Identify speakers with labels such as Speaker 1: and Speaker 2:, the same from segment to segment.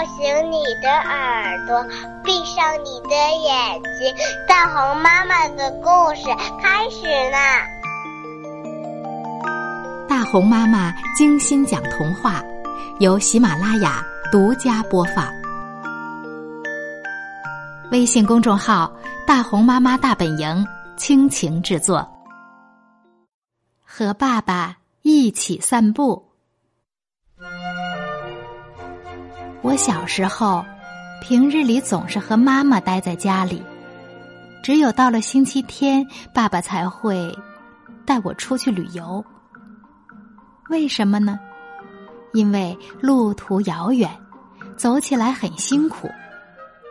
Speaker 1: 叫醒你的耳朵，闭上你的眼睛，大红妈妈的故事开始啦！
Speaker 2: 大红妈妈精心讲童话，由喜马拉雅独家播放。微信公众号“大红妈妈大本营”倾情制作。和爸爸一起散步。我小时候，平日里总是和妈妈待在家里，只有到了星期天，爸爸才会带我出去旅游。为什么呢？因为路途遥远，走起来很辛苦，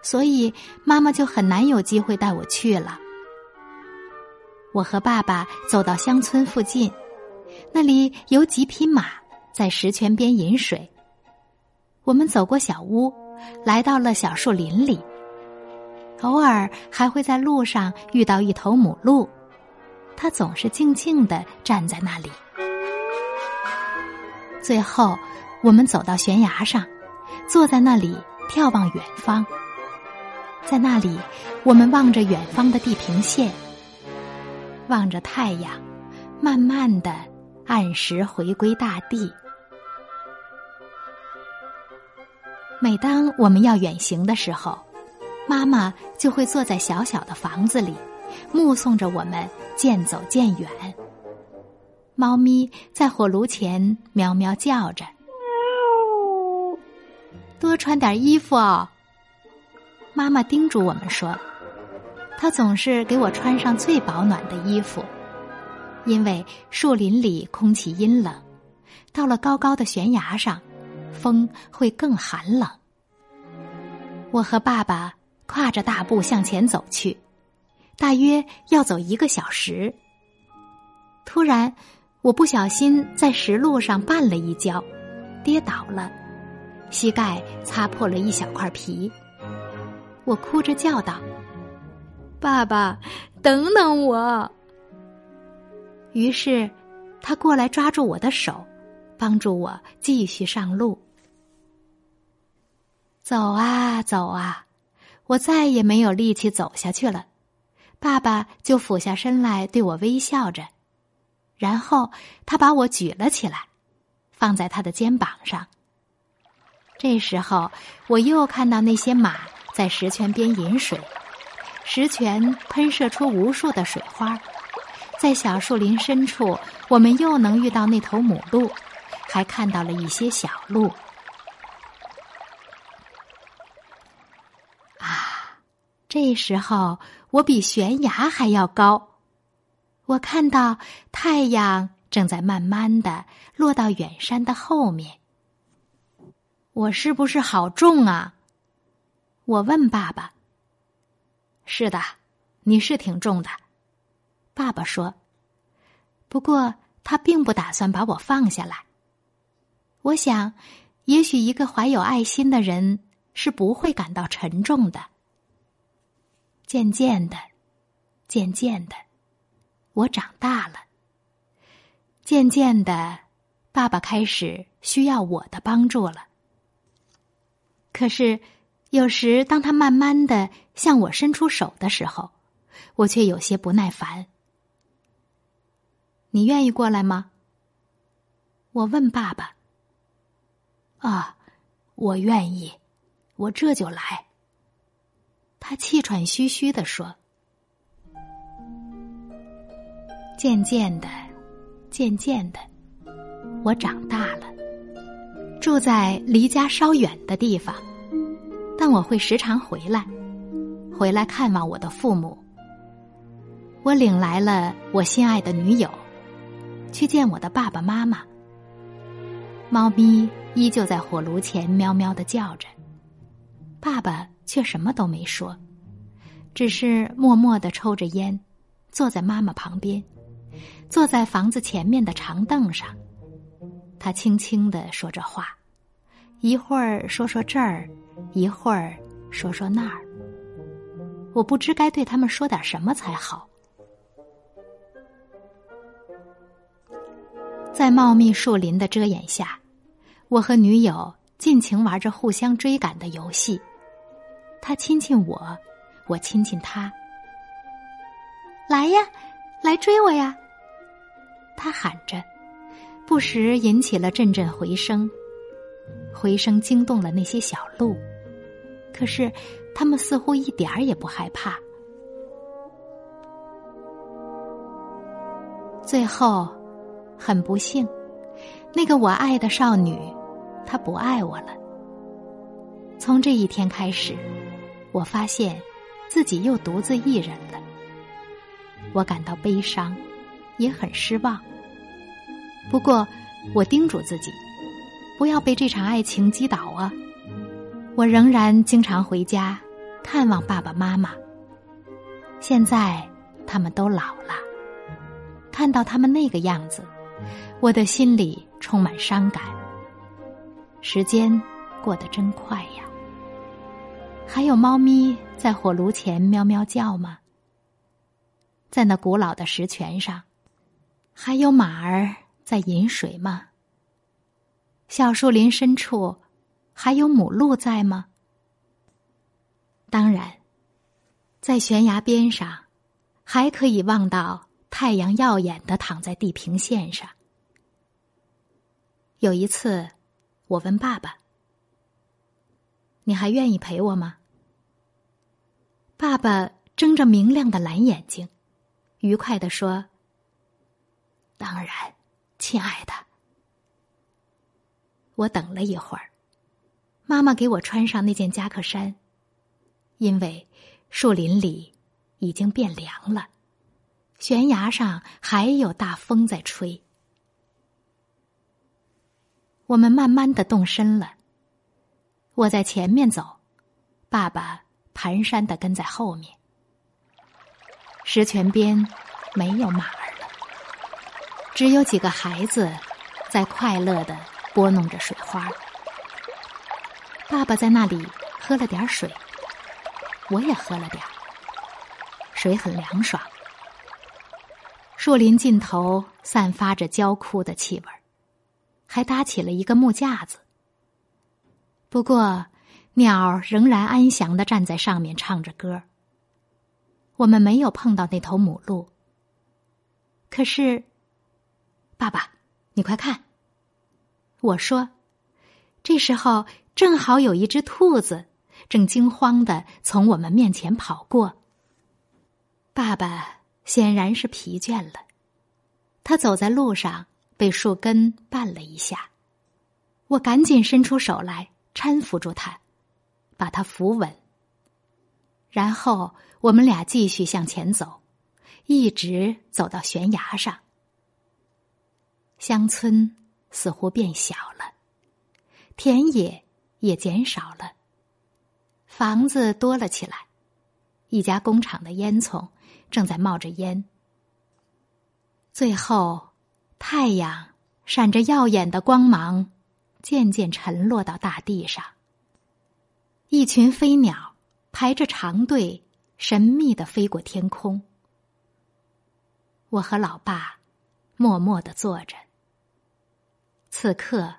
Speaker 2: 所以妈妈就很难有机会带我去了。我和爸爸走到乡村附近，那里有几匹马在石泉边饮水。我们走过小屋，来到了小树林里。偶尔还会在路上遇到一头母鹿，它总是静静的站在那里。最后，我们走到悬崖上，坐在那里眺望远方。在那里，我们望着远方的地平线，望着太阳，慢慢的按时回归大地。每当我们要远行的时候，妈妈就会坐在小小的房子里，目送着我们渐走渐远。猫咪在火炉前喵喵叫着：“多穿点衣服哦。”妈妈叮嘱我们说：“她总是给我穿上最保暖的衣服，因为树林里空气阴冷，到了高高的悬崖上。”风会更寒冷。我和爸爸跨着大步向前走去，大约要走一个小时。突然，我不小心在石路上绊了一跤，跌倒了，膝盖擦破了一小块皮。我哭着叫道：“爸爸，等等我！”于是，他过来抓住我的手。帮助我继续上路。走啊走啊，我再也没有力气走下去了。爸爸就俯下身来对我微笑着，然后他把我举了起来，放在他的肩膀上。这时候，我又看到那些马在石泉边饮水，石泉喷射出无数的水花。在小树林深处，我们又能遇到那头母鹿。还看到了一些小鹿。那时候我比悬崖还要高，我看到太阳正在慢慢的落到远山的后面。我是不是好重啊？我问爸爸。是的，你是挺重的，爸爸说。不过他并不打算把我放下来。我想，也许一个怀有爱心的人是不会感到沉重的。渐渐的，渐渐的，我长大了。渐渐的，爸爸开始需要我的帮助了。可是，有时当他慢慢的向我伸出手的时候，我却有些不耐烦。你愿意过来吗？我问爸爸。啊，我愿意，我这就来。他气喘吁吁的说：“渐渐的，渐渐的，我长大了，住在离家稍远的地方，但我会时常回来，回来看望我的父母。我领来了我心爱的女友，去见我的爸爸妈妈。猫咪。”依旧在火炉前喵喵的叫着，爸爸却什么都没说，只是默默的抽着烟，坐在妈妈旁边，坐在房子前面的长凳上。他轻轻的说着话，一会儿说说这儿，一会儿说说那儿。我不知该对他们说点什么才好。在茂密树林的遮掩下。我和女友尽情玩着互相追赶的游戏。他亲亲我，我亲亲他。来呀，来追我呀！他喊着，不时引起了阵阵回声，回声惊动了那些小鹿，可是他们似乎一点儿也不害怕。最后，很不幸，那个我爱的少女，她不爱我了。从这一天开始，我发现自己又独自一人了。我感到悲伤，也很失望。不过，我叮嘱自己，不要被这场爱情击倒啊！我仍然经常回家看望爸爸妈妈。现在他们都老了，看到他们那个样子，我的心里充满伤感。时间过得真快呀！还有猫咪在火炉前喵喵叫吗？在那古老的石泉上，还有马儿在饮水吗？小树林深处，还有母鹿在吗？当然，在悬崖边上，还可以望到太阳耀眼的躺在地平线上。有一次，我问爸爸：“你还愿意陪我吗？”爸爸睁着明亮的蓝眼睛。愉快的说：“当然，亲爱的。”我等了一会儿，妈妈给我穿上那件夹克衫，因为树林里已经变凉了，悬崖上还有大风在吹。我们慢慢的动身了，我在前面走，爸爸蹒跚的跟在后面。石泉边没有马儿了，只有几个孩子在快乐的拨弄着水花。爸爸在那里喝了点水，我也喝了点水很凉爽。树林尽头散发着焦枯的气味还搭起了一个木架子。不过，鸟仍然安详的站在上面唱着歌。我们没有碰到那头母鹿，可是，爸爸，你快看！我说，这时候正好有一只兔子正惊慌的从我们面前跑过。爸爸显然是疲倦了，他走在路上被树根绊了一下，我赶紧伸出手来搀扶住他，把他扶稳。然后我们俩继续向前走，一直走到悬崖上。乡村似乎变小了，田野也减少了，房子多了起来，一家工厂的烟囱正在冒着烟。最后，太阳闪着耀眼的光芒，渐渐沉落到大地上。一群飞鸟。排着长队，神秘的飞过天空。我和老爸默默的坐着。此刻，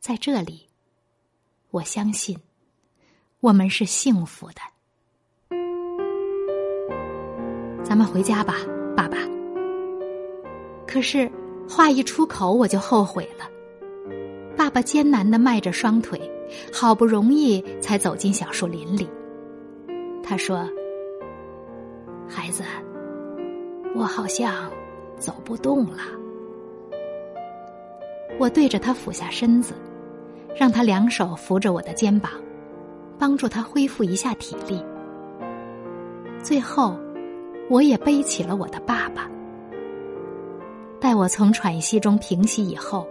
Speaker 2: 在这里，我相信，我们是幸福的。咱们回家吧，爸爸。可是话一出口，我就后悔了。爸爸艰难的迈着双腿，好不容易才走进小树林里。他说：“孩子，我好像走不动了。”我对着他俯下身子，让他两手扶着我的肩膀，帮助他恢复一下体力。最后，我也背起了我的爸爸。待我从喘息中平息以后，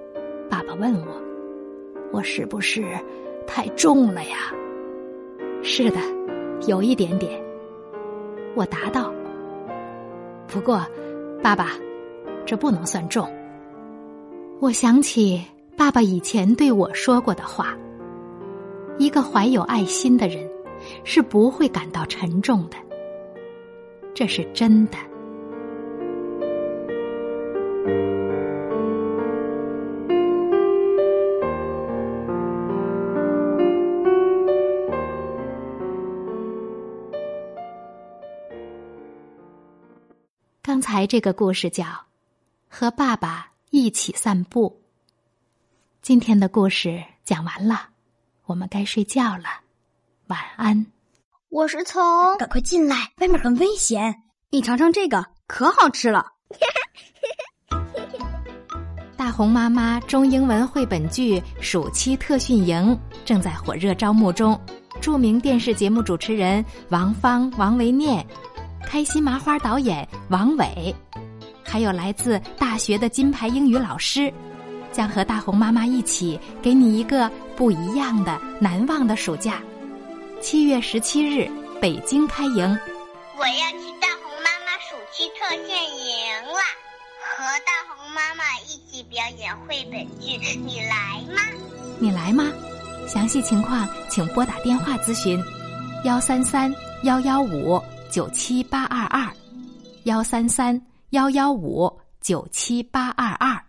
Speaker 2: 爸爸问我：“我是不是太重了呀？”“是的。”有一点点，我答道。不过，爸爸，这不能算重。我想起爸爸以前对我说过的话：一个怀有爱心的人是不会感到沉重的。这是真的。才这个故事叫《和爸爸一起散步》。今天的故事讲完了，我们该睡觉了，晚安。
Speaker 3: 我是从，
Speaker 4: 赶快进来，外面很危险。
Speaker 3: 你尝尝这个，可好吃了。
Speaker 2: 大红妈妈中英文绘本剧暑期特训营正在火热招募中，著名电视节目主持人王芳、王维念，开心麻花导演王伟，还有来自大学的金牌英语老师，将和大红妈妈一起给你一个不一样的、难忘的暑假。七月十七日，北京开营。
Speaker 1: 我要去大红妈妈暑期特训营了，和大红妈妈一起表演绘本剧，你来吗？
Speaker 2: 你来吗？详细情况请拨打电话咨询：幺三三幺幺五九七八二二，幺三三幺幺五九七八二二。